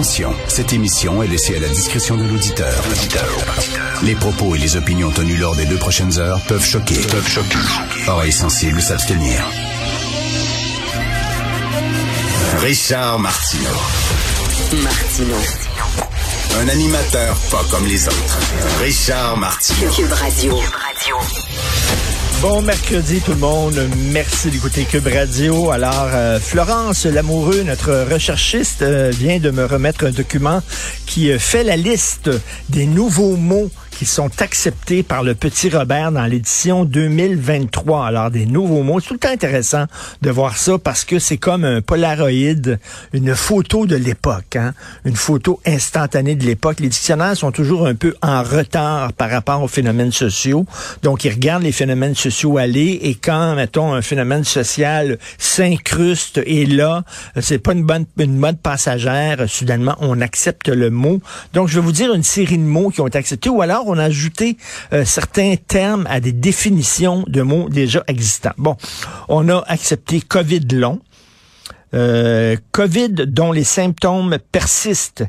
Attention, cette émission est laissée à la discrétion de l'auditeur. Les propos et les opinions tenues lors des deux prochaines heures peuvent choquer. Peuvent choquer. Oreilles sensibles s'abstenir. Richard Martineau. Martino. Un animateur pas comme les autres. Richard Martineau. Cube Radio. Bon mercredi tout le monde, merci d'écouter Cube Radio. Alors euh, Florence Lamoureux, notre recherchiste, euh, vient de me remettre un document qui euh, fait la liste des nouveaux mots qui sont acceptés par le petit Robert dans l'édition 2023. Alors, des nouveaux mots. C'est tout le temps intéressant de voir ça parce que c'est comme un Polaroid, une photo de l'époque, hein? une photo instantanée de l'époque. Les dictionnaires sont toujours un peu en retard par rapport aux phénomènes sociaux. Donc, ils regardent les phénomènes sociaux aller et quand, mettons, un phénomène social s'incruste et là, c'est pas une bonne une mode passagère, soudainement, on accepte le mot. Donc, je vais vous dire une série de mots qui ont été acceptés ou alors on a ajouté euh, certains termes à des définitions de mots déjà existants. Bon, on a accepté COVID long, euh, COVID dont les symptômes persistent,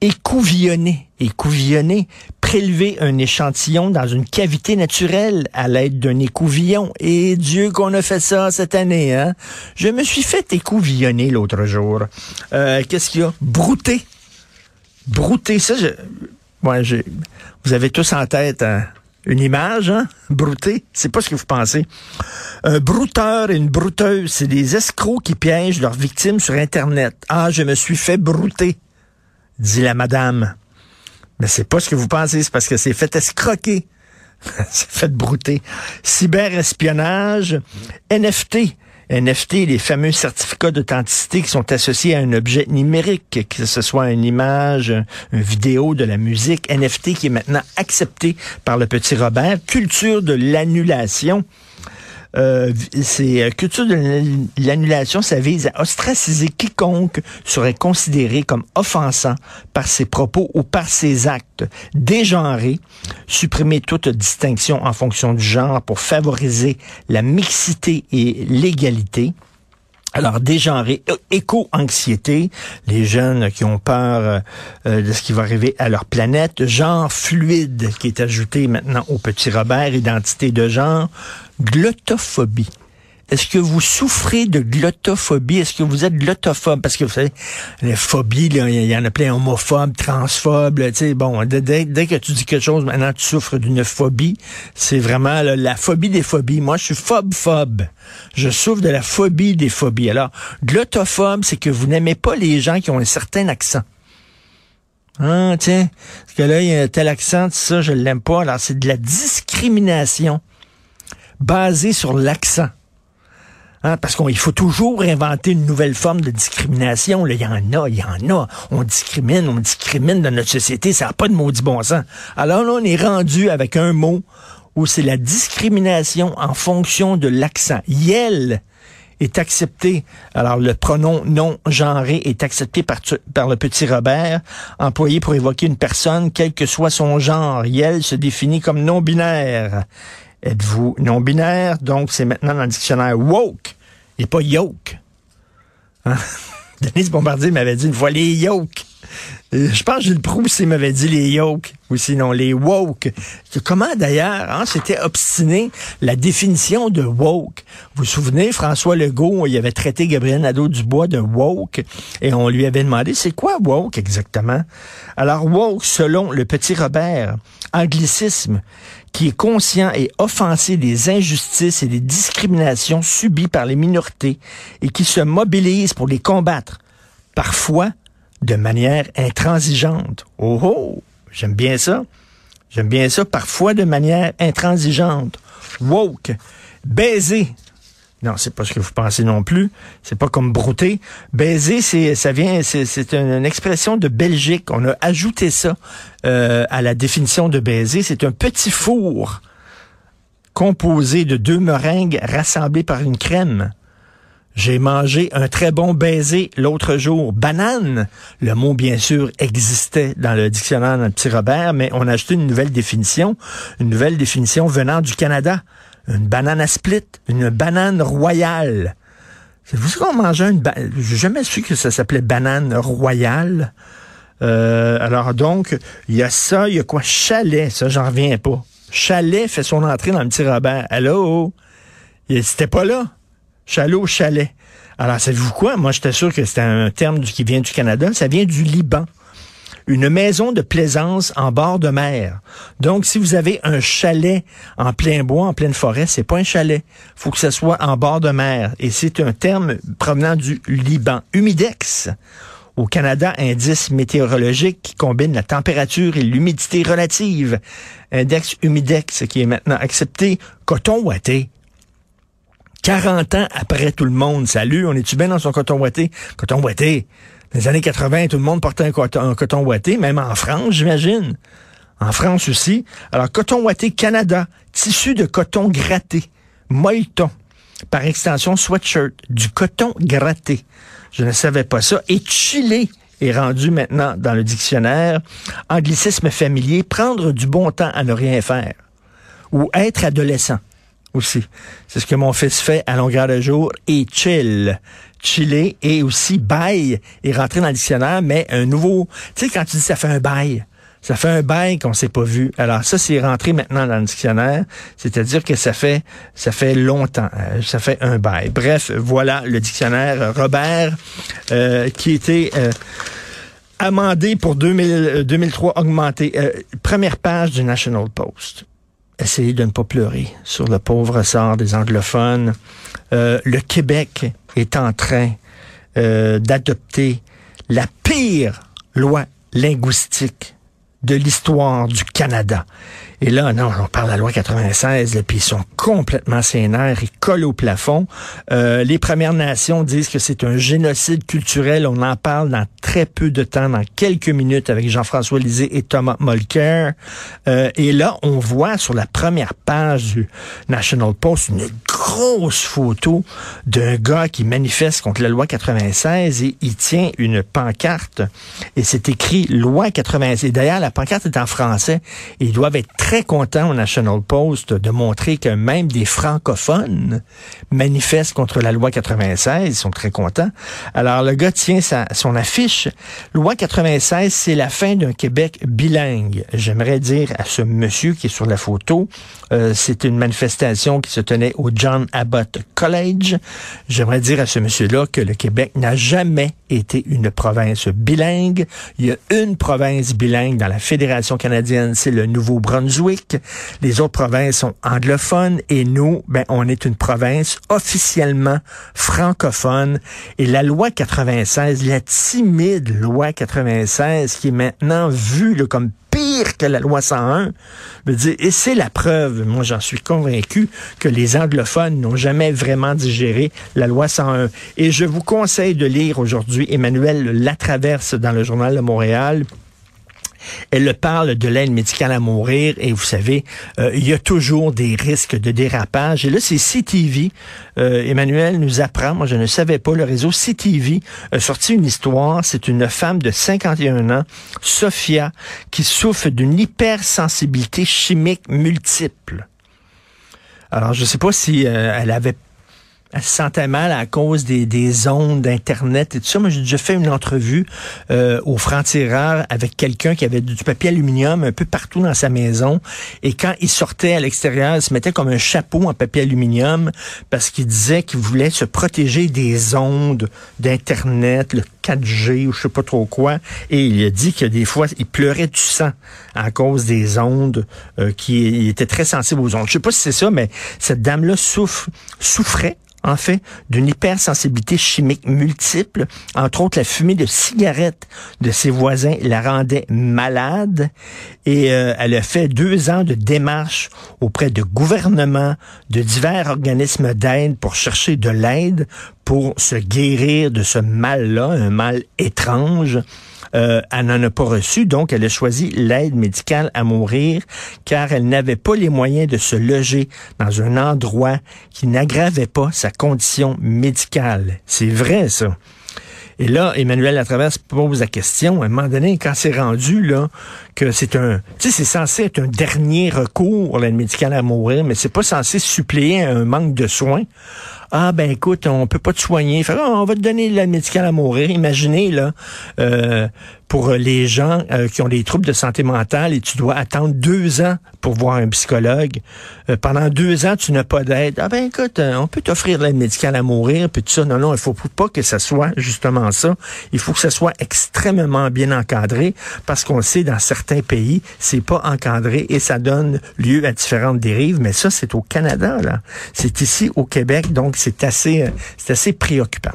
écouvillonner, écouvillonner, prélever un échantillon dans une cavité naturelle à l'aide d'un écouvillon. Et Dieu qu'on a fait ça cette année, hein? Je me suis fait écouvillonner l'autre jour. Euh, Qu'est-ce qu'il y a? Brouter. Brouter, ça, je, J'ai. Vous avez tous en tête hein, une image, hein? Brouté. C'est pas ce que vous pensez. Un brouteur et une brouteuse, c'est des escrocs qui piègent leurs victimes sur Internet. Ah, je me suis fait brouter, dit la madame. Mais c'est pas ce que vous pensez, c'est parce que c'est fait escroquer. c'est fait brouter. Cyberespionnage, NFT. NFT, les fameux certificats d'authenticité qui sont associés à un objet numérique, que ce soit une image, une vidéo, de la musique, NFT qui est maintenant accepté par le petit Robert. Culture de l'annulation. Euh, c'est euh, culture de l'annulation, ça vise à ostraciser quiconque serait considéré comme offensant par ses propos ou par ses actes, dégenrer, supprimer toute distinction en fonction du genre pour favoriser la mixité et l'égalité. Alors, dégenrer, éco-anxiété, les jeunes qui ont peur euh, de ce qui va arriver à leur planète, genre fluide qui est ajouté maintenant au petit Robert, identité de genre, glottophobie. Est-ce que vous souffrez de glottophobie? Est-ce que vous êtes glottophobe? Parce que vous savez, les phobies, il y en a plein homophobes, transphobes, tu bon, dès, que tu dis quelque chose, maintenant tu souffres d'une phobie. C'est vraiment la phobie des phobies. Moi, je suis phobe-phobe. Je souffre de la phobie des phobies. Alors, glottophobe, c'est que vous n'aimez pas les gens qui ont un certain accent. Ah, tiens, parce que là, il y a tel accent, ça, je l'aime pas. Alors, c'est de la discrimination basée sur l'accent. Hein, parce qu'il faut toujours inventer une nouvelle forme de discrimination. Il y en a, il y en a. On discrimine, on discrimine dans notre société. Ça n'a pas de maudit bon sens. Alors là, on est rendu avec un mot où c'est la discrimination en fonction de l'accent. Yel est accepté. Alors, le pronom non genré est accepté par, par le petit Robert, employé pour évoquer une personne, quel que soit son genre. Yel se définit comme non-binaire. Êtes-vous non-binaire? Donc, c'est maintenant dans le dictionnaire woke et pas yoke. Hein? Denise Bombardier m'avait dit une fois les yoke. Euh, je pense que Gilles Proust m'avait dit les yoke ou sinon les woke. Comment d'ailleurs, hein, c'était obstiné la définition de woke? Vous vous souvenez, François Legault, il avait traité Gabriel Nadeau-Dubois de woke et on lui avait demandé c'est quoi woke exactement. Alors woke, selon le petit Robert, anglicisme qui est conscient et offensé des injustices et des discriminations subies par les minorités et qui se mobilise pour les combattre, parfois de manière intransigeante. Oh oh, j'aime bien ça. J'aime bien ça, parfois de manière intransigeante. Woke. Baiser. Non, c'est pas ce que vous pensez non plus. C'est pas comme brouter. Baiser, c'est, ça vient, c'est, une, expression de Belgique. On a ajouté ça euh, à la définition de baiser. C'est un petit four composé de deux meringues rassemblées par une crème. J'ai mangé un très bon baiser l'autre jour. Banane. Le mot, bien sûr, existait dans le dictionnaire d'un petit Robert, mais on a ajouté une nouvelle définition. Une nouvelle définition venant du Canada. Une banane à split. Une banane royale. Vous savez qu'on mangeait? Une banane? J'ai jamais su que ça s'appelait banane royale. Euh, alors donc, il y a ça, il y a quoi? Chalet, ça, j'en reviens pas. Chalet fait son entrée dans le petit Robert. Allô? C'était pas là. Chalet au chalet. Alors, savez-vous quoi? Moi, j'étais sûr que c'était un terme qui vient du Canada. Ça vient du Liban une maison de plaisance en bord de mer. Donc, si vous avez un chalet en plein bois, en pleine forêt, c'est pas un chalet. faut que ce soit en bord de mer. Et c'est un terme provenant du Liban. Humidex. Au Canada, indice météorologique qui combine la température et l'humidité relative. Index humidex qui est maintenant accepté. Coton ouaté. 40 ans après tout le monde. Salut, on est-tu bien dans son coton ouaté? Coton ouaté. Les années 80, tout le monde portait un coton, ouaté, même en France, j'imagine. En France aussi. Alors, coton ouaté Canada, tissu de coton gratté, molleton, par extension sweatshirt, du coton gratté. Je ne savais pas ça. Et Chili est rendu maintenant dans le dictionnaire. Anglicisme familier, prendre du bon temps à ne rien faire. Ou être adolescent aussi. C'est ce que mon fils fait à longueur de jour et chill. Chiller et aussi bail est rentré dans le dictionnaire, mais un nouveau, tu sais, quand tu dis ça fait un bail, ça fait un bail qu'on s'est pas vu. Alors ça, c'est rentré maintenant dans le dictionnaire, c'est-à-dire que ça fait ça fait longtemps, euh, ça fait un bail. Bref, voilà le dictionnaire Robert euh, qui était euh, amendé pour 2000, 2003, augmenté. première page du National Post essayez de ne pas pleurer sur le pauvre sort des anglophones. Euh, le Québec est en train euh, d'adopter la pire loi linguistique de l'histoire du Canada. Et là, non, on parle de la loi 96, puis ils sont complètement sénères, ils collent au plafond. Euh, les Premières Nations disent que c'est un génocide culturel. On en parle dans très peu de temps, dans quelques minutes, avec Jean-François Lisée et Thomas Mulcair. Euh, et là, on voit sur la première page du National Post une grosse photo d'un gars qui manifeste contre la loi 96 et il tient une pancarte et c'est écrit loi 96. Et d'ailleurs, la pancarte est en français et ils doivent être très contents au National Post de montrer que même des francophones manifestent contre la loi 96. Ils sont très contents. Alors, le gars tient sa, son affiche. Loi 96, c'est la fin d'un Québec bilingue. J'aimerais dire à ce monsieur qui est sur la photo, euh, c'est une manifestation qui se tenait au John Abbott College. J'aimerais dire à ce monsieur-là que le Québec n'a jamais été une province bilingue. Il y a une province bilingue dans la Fédération canadienne, c'est le Nouveau-Brunswick. Les autres provinces sont anglophones et nous, ben, on est une province officiellement francophone. Et la loi 96, la timide loi 96 qui est maintenant vue comme pire que la loi 101. Dire, et c'est la preuve, moi j'en suis convaincu, que les anglophones n'ont jamais vraiment digéré la loi 101. Et je vous conseille de lire aujourd'hui Emmanuel Latraverse dans le journal de Montréal. Elle parle de l'aide médicale à mourir et vous savez, euh, il y a toujours des risques de dérapage. Et là, c'est CTV. Euh, Emmanuel nous apprend, moi je ne savais pas, le réseau CTV a sorti une histoire. C'est une femme de 51 ans, Sophia, qui souffre d'une hypersensibilité chimique multiple. Alors, je ne sais pas si euh, elle avait elle se sentait mal à cause des, des ondes d'Internet et tout ça. Moi, j'ai déjà fait une entrevue euh, au franc-tireur avec quelqu'un qui avait du papier aluminium un peu partout dans sa maison. Et quand il sortait à l'extérieur, il se mettait comme un chapeau en papier aluminium parce qu'il disait qu'il voulait se protéger des ondes d'Internet, le 4G ou je sais pas trop quoi. Et il a dit que des fois, il pleurait du sang à cause des ondes, euh, qui était très sensible aux ondes. Je sais pas si c'est ça, mais cette dame-là souffre, souffrait en fait, d'une hypersensibilité chimique multiple. Entre autres, la fumée de cigarettes de ses voisins la rendait malade. Et euh, elle a fait deux ans de démarches auprès de gouvernements, de divers organismes d'aide pour chercher de l'aide pour se guérir de ce mal-là, un mal étrange. Elle n'en a pas reçu, donc elle a choisi l'aide médicale à mourir car elle n'avait pas les moyens de se loger dans un endroit qui n'aggravait pas sa condition médicale. C'est vrai, ça. Et là, Emmanuel Latraverse pose la question, à un moment donné, quand c'est rendu, là, que c'est un, tu sais, c'est censé être un dernier recours, l'aide médicale à mourir, mais c'est pas censé suppléer un manque de soins. Ah ben écoute, on peut pas te soigner. Fait, on va te donner l'aide médicale à mourir. Imaginez là, euh, pour les gens euh, qui ont des troubles de santé mentale et tu dois attendre deux ans pour voir un psychologue. Euh, pendant deux ans, tu n'as pas d'aide. Ah ben écoute, on peut t'offrir l'aide médicale à mourir, puis tout ça. Non, non, il faut pas que ça soit justement ça. Il faut que ça soit extrêmement bien encadré parce qu'on sait dans certains pays, c'est pas encadré et ça donne lieu à différentes dérives. Mais ça, c'est au Canada, là. C'est ici au Québec, donc c'est assez, c'est assez préoccupant.